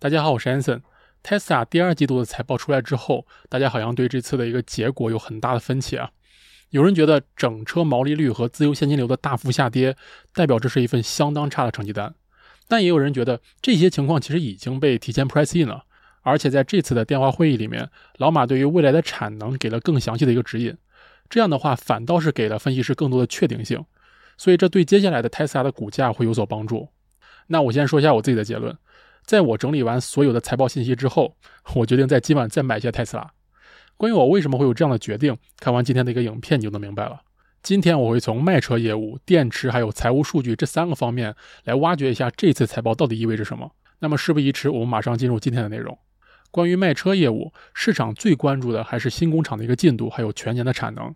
大家好，我是 Anson。Tesla 第二季度的财报出来之后，大家好像对这次的一个结果有很大的分歧啊。有人觉得整车毛利率和自由现金流的大幅下跌，代表这是一份相当差的成绩单。但也有人觉得这些情况其实已经被提前 price in 了，而且在这次的电话会议里面，老马对于未来的产能给了更详细的一个指引。这样的话，反倒是给了分析师更多的确定性，所以这对接下来的 Tesla 的股价会有所帮助。那我先说一下我自己的结论。在我整理完所有的财报信息之后，我决定在今晚再买一些特斯拉。关于我为什么会有这样的决定，看完今天的一个影片你就能明白了。今天我会从卖车业务、电池还有财务数据这三个方面来挖掘一下这次财报到底意味着什么。那么事不宜迟，我们马上进入今天的内容。关于卖车业务，市场最关注的还是新工厂的一个进度，还有全年的产能。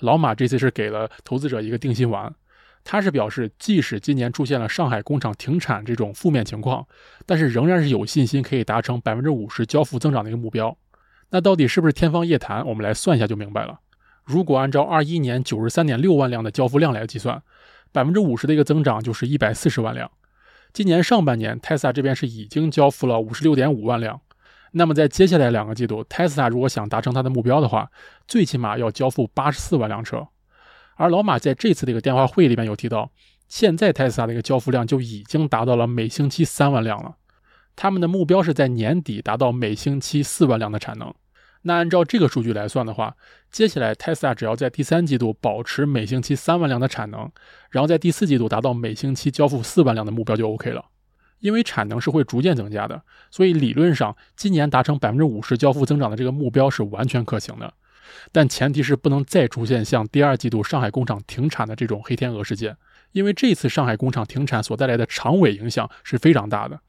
老马这次是给了投资者一个定心丸。他是表示，即使今年出现了上海工厂停产这种负面情况，但是仍然是有信心可以达成百分之五十交付增长的一个目标。那到底是不是天方夜谭？我们来算一下就明白了。如果按照二一年九十三点六万辆的交付量来计算，百分之五十的一个增长就是一百四十万辆。今年上半年，Tesla 这边是已经交付了五十六点五万辆。那么在接下来两个季度，Tesla 如果想达成它的目标的话，最起码要交付八十四万辆车。而老马在这次的一个电话会里面有提到，现在特斯拉的一个交付量就已经达到了每星期三万辆了，他们的目标是在年底达到每星期四万辆的产能。那按照这个数据来算的话，接下来特斯拉只要在第三季度保持每星期三万辆的产能，然后在第四季度达到每星期交付四万辆的目标就 OK 了。因为产能是会逐渐增加的，所以理论上今年达成百分之五十交付增长的这个目标是完全可行的。但前提是不能再出现像第二季度上海工厂停产的这种黑天鹅事件，因为这次上海工厂停产所带来的长尾影响是非常大的，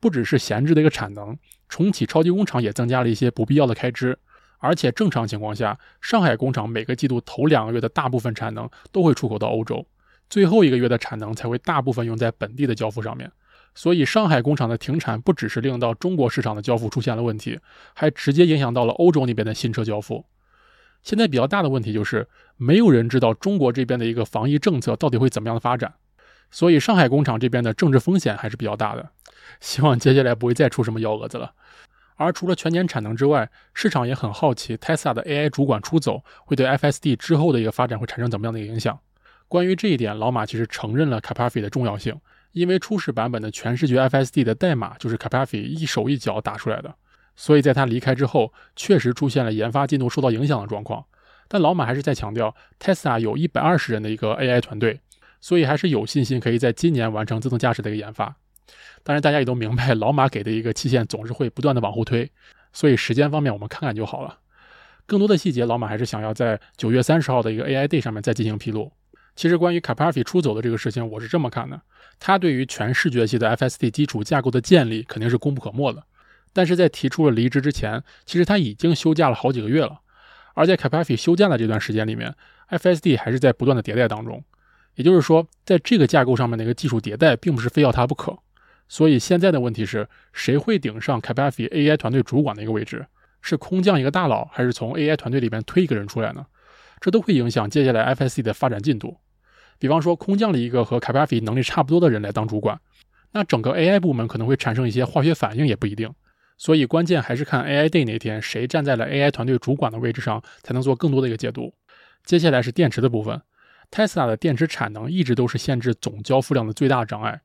不只是闲置的一个产能，重启超级工厂也增加了一些不必要的开支，而且正常情况下，上海工厂每个季度头两个月的大部分产能都会出口到欧洲，最后一个月的产能才会大部分用在本地的交付上面，所以上海工厂的停产不只是令到中国市场的交付出现了问题，还直接影响到了欧洲那边的新车交付。现在比较大的问题就是，没有人知道中国这边的一个防疫政策到底会怎么样的发展，所以上海工厂这边的政治风险还是比较大的。希望接下来不会再出什么幺蛾子了。而除了全年产能之外，市场也很好奇，Tesla 的 AI 主管出走会对 FSD 之后的一个发展会产生怎么样的一个影响。关于这一点，老马其实承认了 Capafi 的重要性，因为初始版本的全视觉 FSD 的代码就是 Capafi 一手一脚打出来的。所以，在他离开之后，确实出现了研发进度受到影响的状况。但老马还是在强调，Tesla 有一百二十人的一个 AI 团队，所以还是有信心可以在今年完成自动驾驶的一个研发。当然，大家也都明白，老马给的一个期限总是会不断的往后推，所以时间方面我们看看就好了。更多的细节，老马还是想要在九月三十号的一个 AI Day 上面再进行披露。其实，关于 c a p a r f i 出走的这个事情，我是这么看的：他对于全视觉系的 FSD 基础架构的建立，肯定是功不可没的。但是在提出了离职之前，其实他已经休假了好几个月了。而在 Capafi 休假的这段时间里面，FSD 还是在不断的迭代当中。也就是说，在这个架构上面的一个技术迭代，并不是非要它不可。所以现在的问题是谁会顶上 Capafi AI 团队主管的一个位置？是空降一个大佬，还是从 AI 团队里边推一个人出来呢？这都会影响接下来 FSD 的发展进度。比方说，空降了一个和 Capafi 能力差不多的人来当主管，那整个 AI 部门可能会产生一些化学反应，也不一定。所以关键还是看 AI Day 那天谁站在了 AI 团队主管的位置上，才能做更多的一个解读。接下来是电池的部分，Tesla 的电池产能一直都是限制总交付量的最大障碍。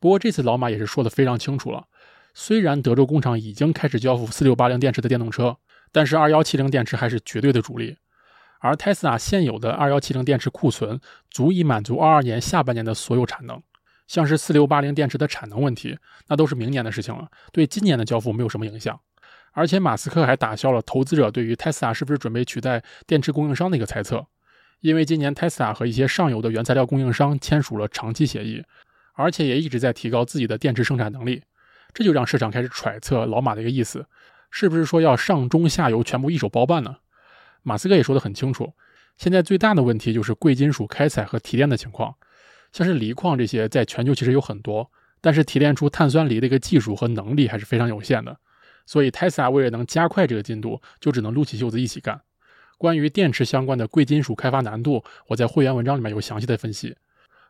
不过这次老马也是说的非常清楚了，虽然德州工厂已经开始交付四六八零电池的电动车，但是二幺七零电池还是绝对的主力。而 Tesla 现有的二幺七零电池库存足以满足二二年下半年的所有产能。像是四六八零电池的产能问题，那都是明年的事情了，对今年的交付没有什么影响。而且马斯克还打消了投资者对于 Tesla 是不是准备取代电池供应商的一个猜测，因为今年 Tesla 和一些上游的原材料供应商签署了长期协议，而且也一直在提高自己的电池生产能力，这就让市场开始揣测老马的一个意思，是不是说要上中下游全部一手包办呢？马斯克也说得很清楚，现在最大的问题就是贵金属开采和提炼的情况。像是锂矿这些，在全球其实有很多，但是提炼出碳酸锂的一个技术和能力还是非常有限的。所以，Tesla 为了能加快这个进度，就只能撸起袖子一起干。关于电池相关的贵金属开发难度，我在会员文章里面有详细的分析。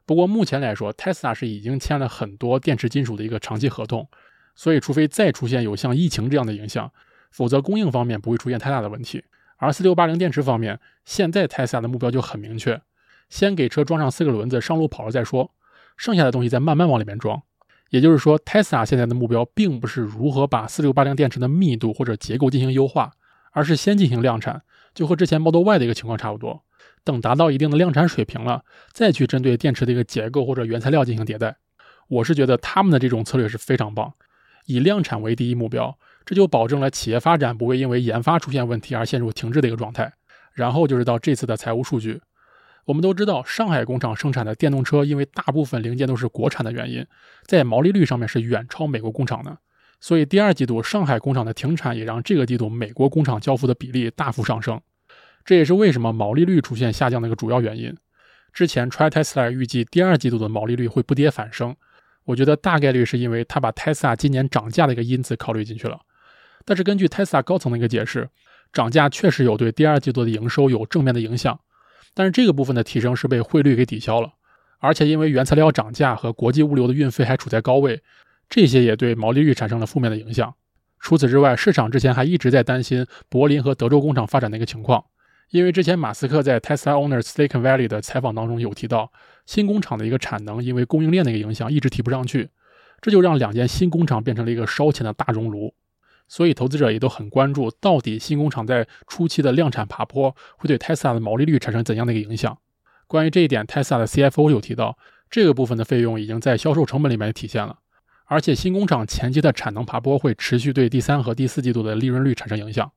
不过目前来说，Tesla 是已经签了很多电池金属的一个长期合同，所以除非再出现有像疫情这样的影响，否则供应方面不会出现太大的问题。而四六八零电池方面，现在 Tesla 的目标就很明确，先给车装上四个轮子，上路跑了再说，剩下的东西再慢慢往里面装。也就是说，Tesla 现在的目标并不是如何把四六八零电池的密度或者结构进行优化，而是先进行量产，就和之前 Model Y 的一个情况差不多。等达到一定的量产水平了，再去针对电池的一个结构或者原材料进行迭代。我是觉得他们的这种策略是非常棒，以量产为第一目标，这就保证了企业发展不会因为研发出现问题而陷入停滞的一个状态。然后就是到这次的财务数据。我们都知道，上海工厂生产的电动车，因为大部分零件都是国产的原因，在毛利率上面是远超美国工厂的。所以第二季度上海工厂的停产，也让这个季度美国工厂交付的比例大幅上升。这也是为什么毛利率出现下降的一个主要原因。之前 Try Tesla 预计第二季度的毛利率会不跌反升，我觉得大概率是因为他把 Tesla 今年涨价的一个因子考虑进去了。但是根据 Tesla 高层的一个解释，涨价确实有对第二季度的营收有正面的影响。但是这个部分的提升是被汇率给抵消了，而且因为原材料涨价和国际物流的运费还处在高位，这些也对毛利率产生了负面的影响。除此之外，市场之前还一直在担心柏林和德州工厂发展的一个情况，因为之前马斯克在 Tesla Owners Silicon Valley 的采访当中有提到，新工厂的一个产能因为供应链的一个影响一直提不上去，这就让两间新工厂变成了一个烧钱的大熔炉。所以，投资者也都很关注，到底新工厂在初期的量产爬坡会对 Tesla 的毛利率产生怎样的一个影响？关于这一点，Tesla 的 CFO 有提到，这个部分的费用已经在销售成本里面体现了，而且新工厂前期的产能爬坡会持续对第三和第四季度的利润率产生影响。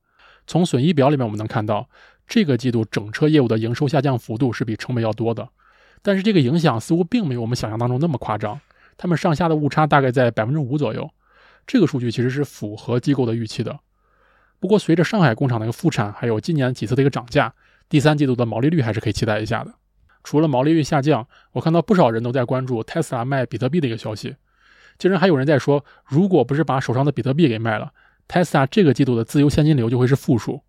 从损益表里面我们能看到，这个季度整车业务的营收下降幅度是比成本要多的，但是这个影响似乎并没有我们想象当中那么夸张，它们上下的误差大概在百分之五左右。这个数据其实是符合机构的预期的。不过，随着上海工厂的一个复产，还有今年几次的一个涨价，第三季度的毛利率还是可以期待一下的。除了毛利率下降，我看到不少人都在关注 Tesla 卖比特币的一个消息。竟然还有人在说，如果不是把手上的比特币给卖了，Tesla 这个季度的自由现金流就会是负数。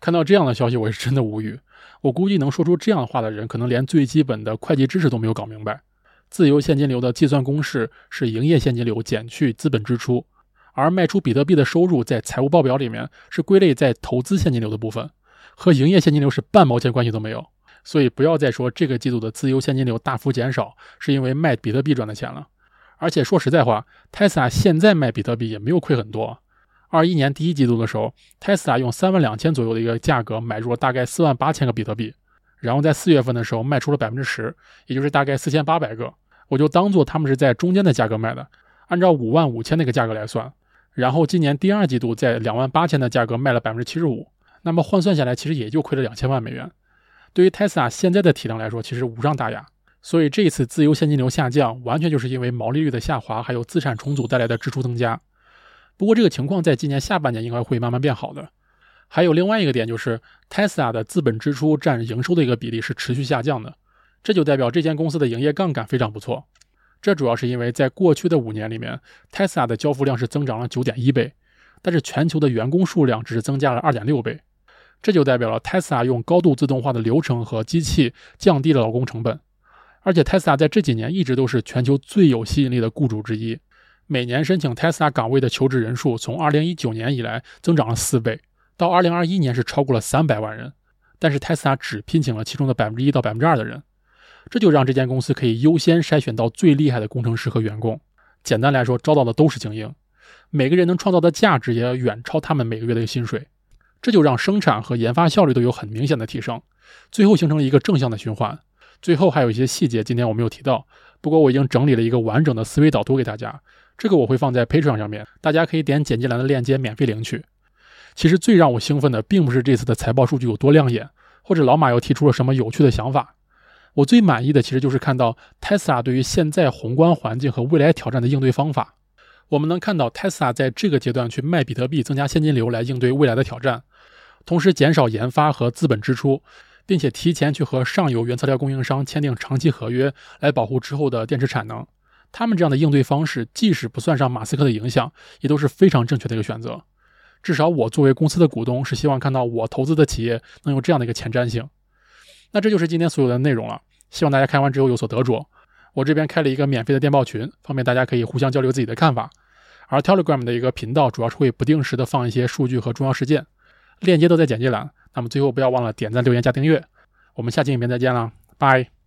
看到这样的消息，我是真的无语。我估计能说出这样的话的人，可能连最基本的会计知识都没有搞明白。自由现金流的计算公式是营业现金流减去资本支出，而卖出比特币的收入在财务报表里面是归类在投资现金流的部分，和营业现金流是半毛钱关系都没有。所以不要再说这个季度的自由现金流大幅减少是因为卖比特币赚的钱了。而且说实在话，Tesla 现在卖比特币也没有亏很多。二一年第一季度的时候，Tesla 用三万两千左右的一个价格买入了大概四万八千个比特币。然后在四月份的时候卖出了百分之十，也就是大概四千八百个，我就当做他们是在中间的价格卖的，按照五万五千那个价格来算。然后今年第二季度在两万八千的价格卖了百分之七十五，那么换算下来其实也就亏了两千万美元。对于 Tesla 现在的体量来说，其实无伤大雅。所以这一次自由现金流下降，完全就是因为毛利率的下滑，还有资产重组带来的支出增加。不过这个情况在今年下半年应该会慢慢变好的。还有另外一个点就是 Tesla 的资本支出占营收的一个比例是持续下降的，这就代表这间公司的营业杠杆非常不错。这主要是因为在过去的五年里面，Tesla 的交付量是增长了九点一倍，但是全球的员工数量只是增加了二点六倍，这就代表了 Tesla 用高度自动化的流程和机器降低了劳工成本。而且 Tesla 在这几年一直都是全球最有吸引力的雇主之一，每年申请 Tesla 岗位的求职人数从二零一九年以来增长了四倍。到二零二一年是超过了三百万人，但是 Tesla 只聘请了其中的百分之一到百分之二的人，这就让这间公司可以优先筛选到最厉害的工程师和员工。简单来说，招到的都是精英，每个人能创造的价值也要远超他们每个月的薪水，这就让生产和研发效率都有很明显的提升，最后形成了一个正向的循环。最后还有一些细节，今天我没有提到，不过我已经整理了一个完整的思维导图给大家，这个我会放在 Patreon 上面，大家可以点简介栏的链接免费领取。其实最让我兴奋的，并不是这次的财报数据有多亮眼，或者老马又提出了什么有趣的想法。我最满意的，其实就是看到 Tesla 对于现在宏观环境和未来挑战的应对方法。我们能看到 Tesla 在这个阶段去卖比特币，增加现金流来应对未来的挑战，同时减少研发和资本支出，并且提前去和上游原材料供应商签订长期合约，来保护之后的电池产能。他们这样的应对方式，即使不算上马斯克的影响，也都是非常正确的一个选择。至少我作为公司的股东是希望看到我投资的企业能有这样的一个前瞻性。那这就是今天所有的内容了，希望大家看完之后有所得着。我这边开了一个免费的电报群，方便大家可以互相交流自己的看法。而 Telegram 的一个频道主要是会不定时的放一些数据和重要事件，链接都在简介栏。那么最后不要忘了点赞、留言、加订阅。我们下期影片再见了，拜。